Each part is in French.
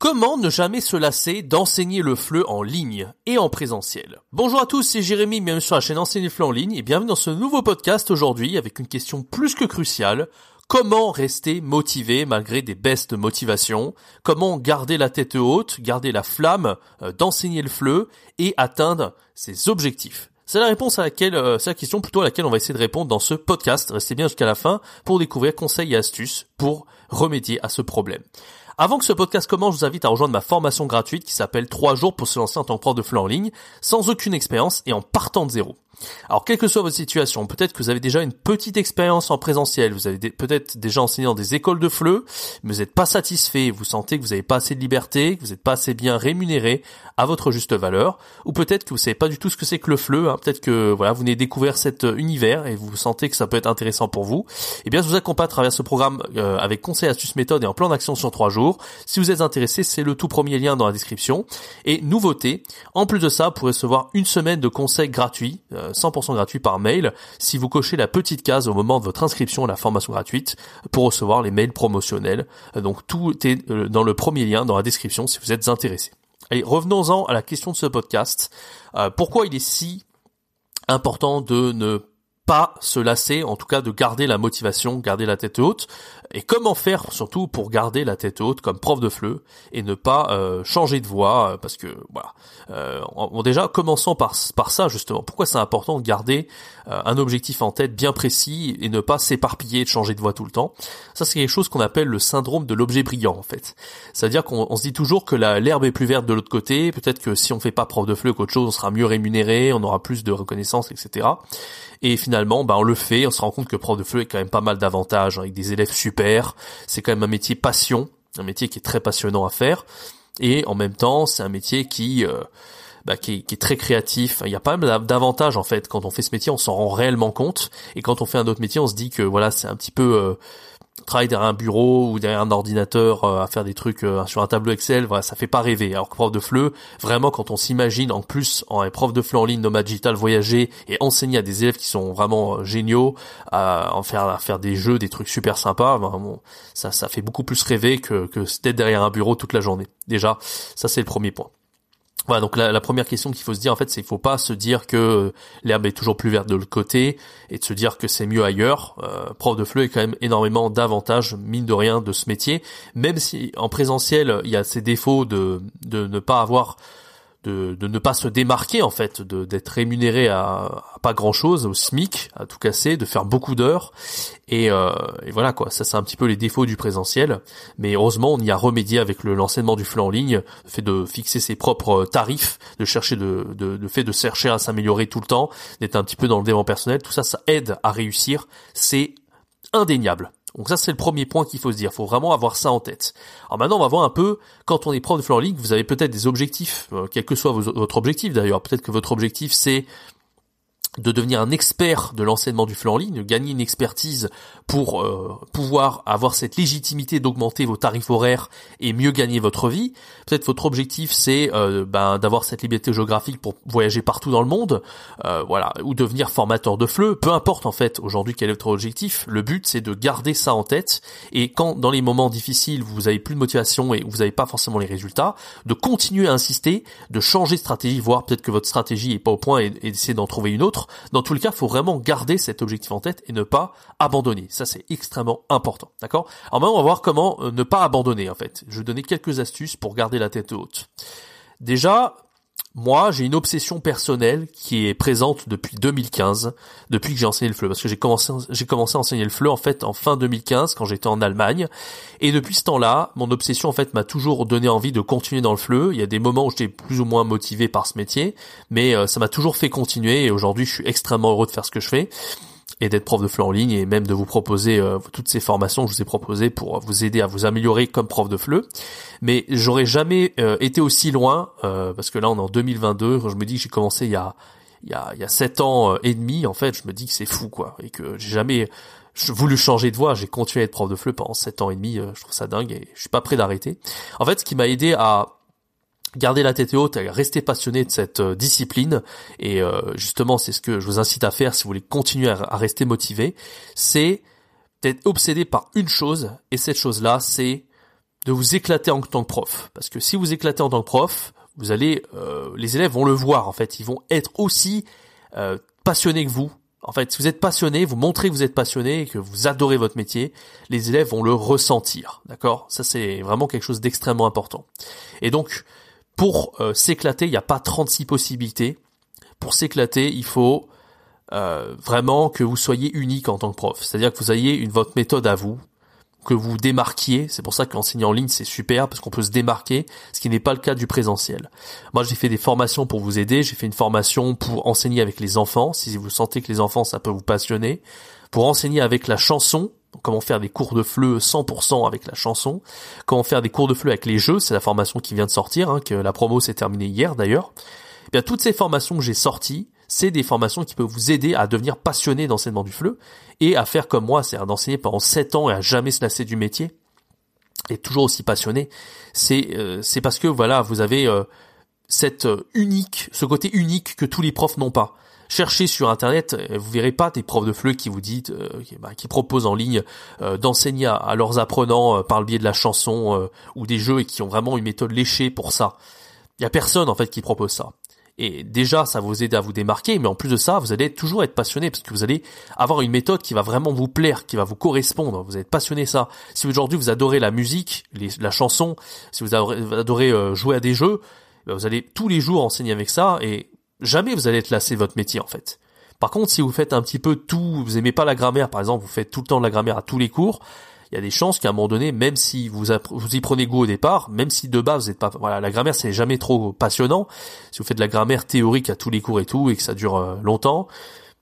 Comment ne jamais se lasser d'enseigner le FLE en ligne et en présentiel? Bonjour à tous, c'est Jérémy, bienvenue sur la chaîne Enseigner le FLE en ligne et bienvenue dans ce nouveau podcast aujourd'hui avec une question plus que cruciale. Comment rester motivé malgré des baisses de motivation? Comment garder la tête haute, garder la flamme euh, d'enseigner le FLE et atteindre ses objectifs? C'est la réponse à laquelle, euh, c'est la question plutôt à laquelle on va essayer de répondre dans ce podcast. Restez bien jusqu'à la fin pour découvrir conseils et astuces pour remédier à ce problème. Avant que ce podcast commence, je vous invite à rejoindre ma formation gratuite qui s'appelle 3 jours pour se lancer en tant que prof de FLE en ligne, sans aucune expérience et en partant de zéro. Alors, quelle que soit votre situation, peut-être que vous avez déjà une petite expérience en présentiel, vous avez peut-être déjà enseigné dans des écoles de FLE, mais vous n'êtes pas satisfait, vous sentez que vous n'avez pas assez de liberté, que vous n'êtes pas assez bien rémunéré à votre juste valeur, ou peut-être que vous savez pas du tout ce que c'est que le FLE, hein. peut-être que voilà, vous venez découvrir cet euh, univers et vous sentez que ça peut être intéressant pour vous. Eh bien, je vous accompagne à travers ce programme euh, avec conseils, astuces, méthodes et un plan d'action sur trois jours. Si vous êtes intéressé, c'est le tout premier lien dans la description. Et nouveauté, en plus de ça, vous pourrez recevoir une semaine de conseils gratuits. Euh, 100% gratuit par mail si vous cochez la petite case au moment de votre inscription à la formation gratuite pour recevoir les mails promotionnels. Donc tout est euh, dans le premier lien dans la description si vous êtes intéressé. Allez, revenons-en à la question de ce podcast. Euh, pourquoi il est si important de ne pas se lasser, en tout cas de garder la motivation, garder la tête haute, et comment faire surtout pour garder la tête haute comme prof de FLE et ne pas euh, changer de voie, euh, parce que voilà. Euh, déjà, commençons par, par ça justement. Pourquoi c'est important de garder euh, un objectif en tête bien précis et ne pas s'éparpiller, de changer de voie tout le temps? Ça, c'est quelque chose qu'on appelle le syndrome de l'objet brillant en fait. C'est-à-dire qu'on se dit toujours que l'herbe est plus verte de l'autre côté. Peut-être que si on fait pas prof de FLE qu'autre chose, on sera mieux rémunéré, on aura plus de reconnaissance, etc. Et finalement, bah, on le fait, on se rend compte que prof de FLE est quand même pas mal d'avantages, hein, avec des élèves super, c'est quand même un métier passion, un métier qui est très passionnant à faire, et en même temps, c'est un métier qui... Euh, bah, qui, est, qui, est, très créatif. Il y a pas mal d'avantages en fait quand on fait ce métier, on s'en rend réellement compte. Et quand on fait un autre métier, on se dit que voilà, c'est un petit peu euh, travailler derrière un bureau ou derrière un ordinateur euh, à faire des trucs euh, sur un tableau Excel, voilà, ça fait pas rêver. Alors que prof de FLE, vraiment quand on s'imagine en plus en prof de FLE en ligne, nomade digital, voyager et enseigner à des élèves qui sont vraiment euh, géniaux, à en faire à faire des jeux, des trucs super sympas, ben, ça ça fait beaucoup plus rêver que que d'être derrière un bureau toute la journée. Déjà, ça c'est le premier point. Voilà, donc la, première question qu'il faut se dire en fait, c'est qu'il faut pas se dire que l'herbe est toujours plus verte de l'autre côté et de se dire que c'est mieux ailleurs. Euh, prof de FLE est quand même énormément d'avantages, mine de rien, de ce métier, même si en présentiel il y a ces défauts de de ne pas avoir de, de ne pas se démarquer en fait, de d'être rémunéré à, pas grand chose, au SMIC, à tout casser, de faire beaucoup d'heures, et, euh, et, voilà quoi. Ça c'est un petit peu les défauts du présentiel, mais heureusement on y a remédié avec le l'enseignement du flux en ligne, le fait de fixer ses propres tarifs, de chercher de, de, de fait de chercher à s'améliorer tout le temps, d'être un petit peu dans le développement personnel, tout ça ça aide à réussir, c'est indéniable. Donc ça c'est le premier point qu'il faut se dire, il faut vraiment avoir ça en tête. Alors maintenant on va voir un peu, quand on est prof de en ligne, vous avez peut-être des objectifs, euh, quel que soit votre objectif d'ailleurs, peut-être que votre objectif c'est de devenir un expert de l'enseignement du flux en ligne, gagner une expertise pour euh, pouvoir avoir cette légitimité d'augmenter vos tarifs horaires et mieux gagner votre vie. Peut-être votre objectif c'est euh, ben, d'avoir cette liberté géographique pour voyager partout dans le monde, euh, voilà, ou devenir formateur de fleu. Peu importe en fait aujourd'hui quel est votre objectif. Le but c'est de garder ça en tête et quand dans les moments difficiles vous avez plus de motivation et vous n'avez pas forcément les résultats, de continuer à insister, de changer de stratégie, voir peut-être que votre stratégie est pas au point et d'essayer d'en trouver une autre dans tous les cas, il faut vraiment garder cet objectif en tête et ne pas abandonner. Ça, c'est extrêmement important. D'accord? Alors maintenant, on va voir comment euh, ne pas abandonner, en fait. Je vais donner quelques astuces pour garder la tête haute. Déjà, moi, j'ai une obsession personnelle qui est présente depuis 2015, depuis que j'ai enseigné le FLE, parce que j'ai commencé, commencé à enseigner le FLE en fait en fin 2015 quand j'étais en Allemagne, et depuis ce temps-là, mon obsession en fait m'a toujours donné envie de continuer dans le FLE. Il y a des moments où j'étais plus ou moins motivé par ce métier, mais euh, ça m'a toujours fait continuer, et aujourd'hui, je suis extrêmement heureux de faire ce que je fais et d'être prof de FLE en ligne et même de vous proposer euh, toutes ces formations que je vous ai proposées pour vous aider à vous améliorer comme prof de FLE. Mais j'aurais jamais euh, été aussi loin euh, parce que là on est en 2022. Je me dis que j'ai commencé il y a il y a il y a sept ans et demi en fait je me dis que c'est fou quoi et que j'ai jamais voulu changer de voie j'ai continué à être prof de FLE pendant sept ans et demi je trouve ça dingue et je suis pas prêt d'arrêter en fait ce qui m'a aidé à garder la tête haute, rester passionné de cette discipline et justement c'est ce que je vous incite à faire si vous voulez continuer à, à rester motivé, c'est d'être obsédé par une chose et cette chose-là c'est de vous éclater en tant que prof. Parce que si vous éclatez en tant que prof, vous allez, euh, les élèves vont le voir en fait. Ils vont être aussi euh, passionnés que vous. En fait, si vous êtes passionné, vous montrez que vous êtes passionné et que vous adorez votre métier, les élèves vont le ressentir. D'accord? Ça c'est vraiment quelque chose d'extrêmement important. Et donc, pour euh, s'éclater, il n'y a pas 36 possibilités. Pour s'éclater, il faut vraiment que vous soyez unique en tant que prof. C'est-à-dire que vous ayez une votre méthode à vous, que vous démarquiez. C'est pour ça qu'enseigner en ligne, c'est super parce qu'on peut se démarquer, ce qui n'est pas le cas du présentiel. Moi, j'ai fait des formations pour vous aider. J'ai fait une formation pour enseigner avec les enfants. Si vous sentez que les enfants, ça peut vous passionner. Pour enseigner avec la chanson, comment faire des cours de fleu 100% avec la chanson, comment faire des cours de fleu avec les jeux, c'est la formation qui vient de sortir, hein, que la promo s'est terminée hier d'ailleurs. Eh bien, toutes ces formations que j'ai sorties, c'est des formations qui peuvent vous aider à devenir passionné d'enseignement du FLE et à faire comme moi, c'est-à-dire d'enseigner pendant 7 ans et à jamais se lasser du métier et toujours aussi passionné. C'est euh, parce que voilà, vous avez euh, cette euh, unique, ce côté unique que tous les profs n'ont pas. Cherchez sur internet, vous verrez pas des profs de FLE qui vous disent, bah, qui, proposent en ligne d'enseigner à, leurs apprenants par le biais de la chanson ou des jeux et qui ont vraiment une méthode léchée pour ça. Il y a personne en fait qui propose ça. Et déjà, ça vous aider à vous démarquer, mais en plus de ça, vous allez toujours être passionné parce que vous allez avoir une méthode qui va vraiment vous plaire, qui va vous correspondre. Vous êtes passionné ça. Si aujourd'hui vous adorez la musique, la chanson, si vous adorez, euh, jouer à des jeux, ben, vous allez tous les jours enseigner avec ça et jamais vous allez être lassé de votre métier en fait. Par contre, si vous faites un petit peu tout, vous aimez pas la grammaire par exemple, vous faites tout le temps de la grammaire à tous les cours, il y a des chances qu'à un moment donné, même si vous, vous y prenez goût au départ, même si de base vous n'êtes pas, voilà, la grammaire c'est jamais trop passionnant. Si vous faites de la grammaire théorique à tous les cours et tout et que ça dure euh, longtemps,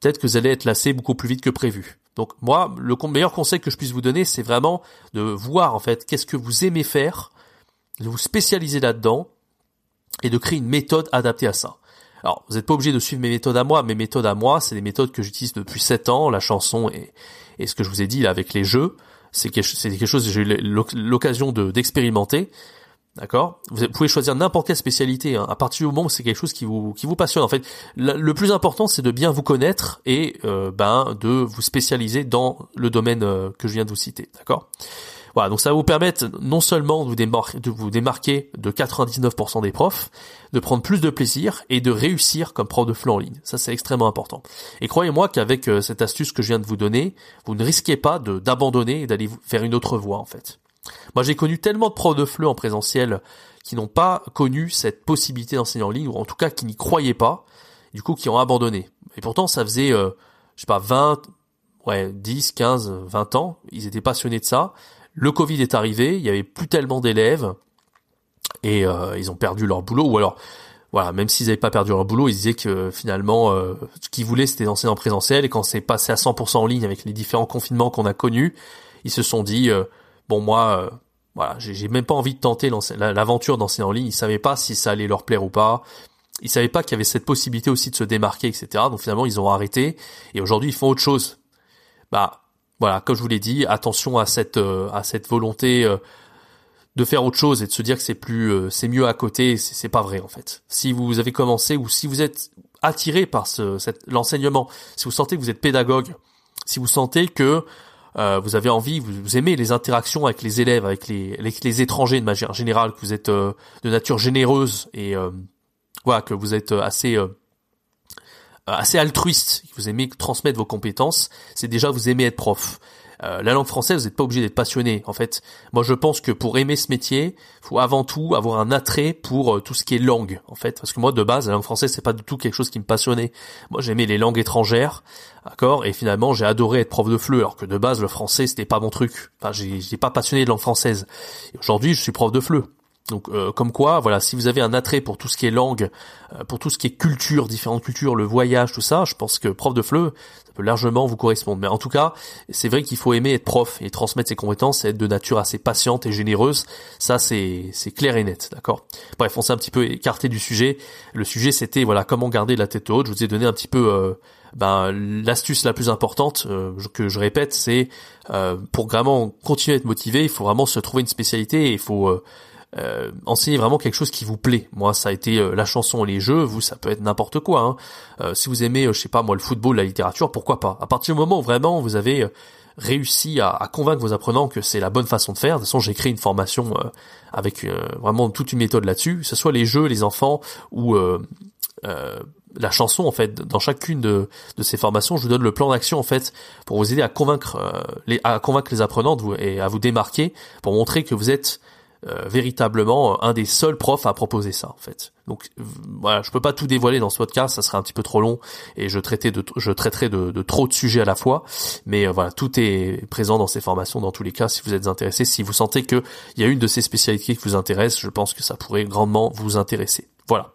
peut-être que vous allez être lassé beaucoup plus vite que prévu. Donc moi, le meilleur conseil que je puisse vous donner, c'est vraiment de voir en fait qu'est-ce que vous aimez faire, de vous spécialiser là-dedans et de créer une méthode adaptée à ça. Alors, vous n'êtes pas obligé de suivre mes méthodes à moi. Mes méthodes à moi, c'est des méthodes que j'utilise depuis 7 ans, la chanson et, ce que je vous ai dit là avec les jeux c'est quelque, chose que j'ai eu l'occasion de d'expérimenter. D'accord? Vous pouvez choisir n'importe quelle spécialité. Hein. À partir du moment où c'est quelque chose qui vous qui vous passionne, en fait, le plus important c'est de bien vous connaître et euh, ben de vous spécialiser dans le domaine euh, que je viens de vous citer. D'accord? Voilà, donc ça va vous permettre non seulement de vous, démarquer de, vous démarquer de 99% des profs, de prendre plus de plaisir et de réussir comme prof de FLE en ligne. Ça, c'est extrêmement important. Et croyez-moi qu'avec euh, cette astuce que je viens de vous donner, vous ne risquez pas d'abandonner et d'aller faire une autre voie, en fait. Moi, j'ai connu tellement de profs de FLE en présentiel qui n'ont pas connu cette possibilité d'enseigner en ligne, ou en tout cas qui n'y croyaient pas, du coup qui ont abandonné. Et pourtant, ça faisait, euh, je sais pas, 20, ouais, 10, 15, 20 ans, ils étaient passionnés de ça, le Covid est arrivé, il y avait plus tellement d'élèves et euh, ils ont perdu leur boulot ou alors voilà, même s'ils n'avaient pas perdu leur boulot, ils disaient que finalement euh, ce qu'ils voulaient c'était d'enseigner en présentiel et quand c'est passé à 100% en ligne avec les différents confinements qu'on a connus, ils se sont dit euh, bon moi voilà, j'ai même pas envie de tenter l'aventure d'enseigner en ligne, ils savaient pas si ça allait leur plaire ou pas. Ils savaient pas qu'il y avait cette possibilité aussi de se démarquer, etc. Donc finalement, ils ont arrêté. Et aujourd'hui, ils font autre chose. Bah, voilà, comme je vous l'ai dit, attention à cette euh, à cette volonté euh, de faire autre chose et de se dire que c'est plus euh, c'est mieux à côté, c'est pas vrai en fait. Si vous avez commencé ou si vous êtes attiré par ce l'enseignement, si vous sentez que vous êtes pédagogue, si vous sentez que vous avez envie, vous, aimez les interactions avec les élèves, avec les, les, étrangers de manière générale, que vous êtes de nature généreuse et voilà que vous êtes assez assez altruiste, vous aimez transmettre vos compétences, c'est déjà vous aimez être prof. Euh, la langue française, vous n'êtes pas obligé d'être passionné. En fait, moi je pense que pour aimer ce métier, faut avant tout avoir un attrait pour euh, tout ce qui est langue. En fait, parce que moi de base, la langue française c'est pas du tout quelque chose qui me passionnait. Moi j'aimais les langues étrangères, d'accord, et finalement j'ai adoré être prof de fleu, alors que de base le français c'était pas mon truc. Enfin, j'ai pas passionné de langue française. Et aujourd'hui, je suis prof de fleu. Donc euh, comme quoi, voilà, si vous avez un attrait pour tout ce qui est langue, euh, pour tout ce qui est culture, différentes cultures, le voyage, tout ça, je pense que prof de FLE, ça peut largement vous correspondre. Mais en tout cas, c'est vrai qu'il faut aimer être prof et transmettre ses compétences, et être de nature assez patiente et généreuse. Ça, c'est clair et net, d'accord? Bref, on s'est un petit peu écarté du sujet. Le sujet, c'était voilà comment garder la tête haute. Je vous ai donné un petit peu euh, ben, l'astuce la plus importante que je répète, c'est pour vraiment continuer à être motivé, il faut vraiment se trouver une spécialité et il faut enseignez vraiment quelque chose qui vous plaît. Moi, ça a été euh, la chanson les jeux. Vous, ça peut être n'importe quoi. Hein. Euh, si vous aimez, je sais pas moi, le football, la littérature, pourquoi pas? À partir du moment où vraiment vous avez réussi à, convaincre vos apprenants que c'est la bonne façon de faire. De toute façon, j'ai créé une formation avec vraiment toute une méthode là-dessus, que ce soit les jeux, les enfants ou la chanson en fait. Dans chacune de, de, ces formations, je vous donne le plan d'action en fait pour vous aider à convaincre les à convaincre les apprenants de vous, et à vous démarquer pour montrer que vous êtes euh, véritablement un des seuls profs à proposer ça en fait. Donc voilà, je peux pas tout dévoiler dans ce podcast, ça serait un petit peu trop long et je traitais de je traiterai de, trop de sujets à la fois. Mais euh, voilà, tout est présent dans ces formations dans tous les cas. Si vous êtes intéressé, si vous sentez que il y a une de ces spécialités qui vous intéresse, je pense que ça pourrait grandement vous intéresser. Voilà.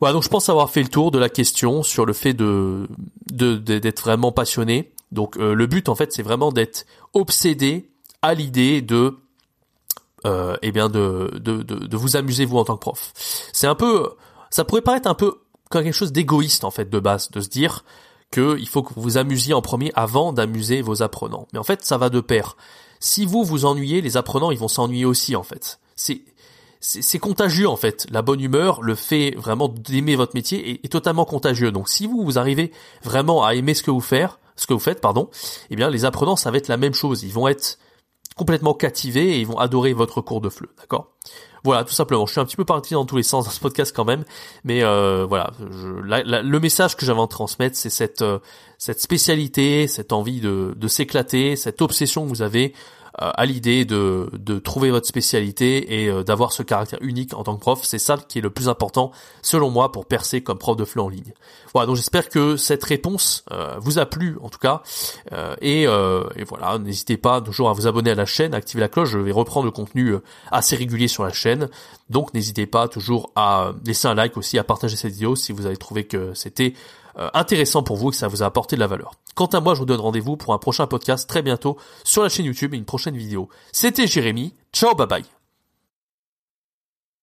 Voilà, donc je pense avoir fait le tour de la question sur le fait de d'être vraiment passionné. Donc euh, le but en fait, c'est vraiment d'être obsédé à l'idée de euh, eh bien de, de, de, vous amuser vous en tant que prof. C'est un peu, ça pourrait paraître un peu comme quelque chose d'égoïste en fait de base, de se dire que il faut que vous vous amusiez en premier avant d'amuser vos apprenants. Mais en fait, ça va de pair. Si vous vous ennuyez, les apprenants ils vont s'ennuyer aussi en fait. C'est c'est contagieux en fait. La bonne humeur, le fait vraiment d'aimer votre métier est, est, totalement contagieux. Donc si vous vous arrivez vraiment à aimer ce que vous faites, ce que vous faites, pardon, eh bien les apprenants ça va être la même chose. Ils vont être complètement captivés et ils vont adorer votre cours de fleu, d'accord? Voilà, tout simplement. Je suis un petit peu parti dans tous les sens dans ce podcast quand même, mais euh, voilà, le message que j'avais à transmettre, c'est cette euh, cette spécialité, cette envie de, de s'éclater, cette obsession que vous avez à l'idée de, de trouver votre spécialité et euh, d'avoir ce caractère unique en tant que prof. C'est ça qui est le plus important, selon moi, pour percer comme prof de FLE en ligne. Voilà, donc j'espère que cette réponse euh, vous a plu, en tout cas. Et, et, voilà, n'hésitez pas toujours à vous abonner à la chaîne, à activer la cloche. Je vais reprendre le contenu assez régulier sur la chaîne. Donc n'hésitez pas toujours à laisser un like aussi, à partager cette vidéo si vous avez trouvé que c'était euh, intéressant pour vous et que ça vous a apporté de la valeur. Quant à moi, je vous donne rendez-vous pour un prochain podcast très bientôt sur la chaîne YouTube et une prochaine vidéo. C'était Jérémy. Ciao, bye bye.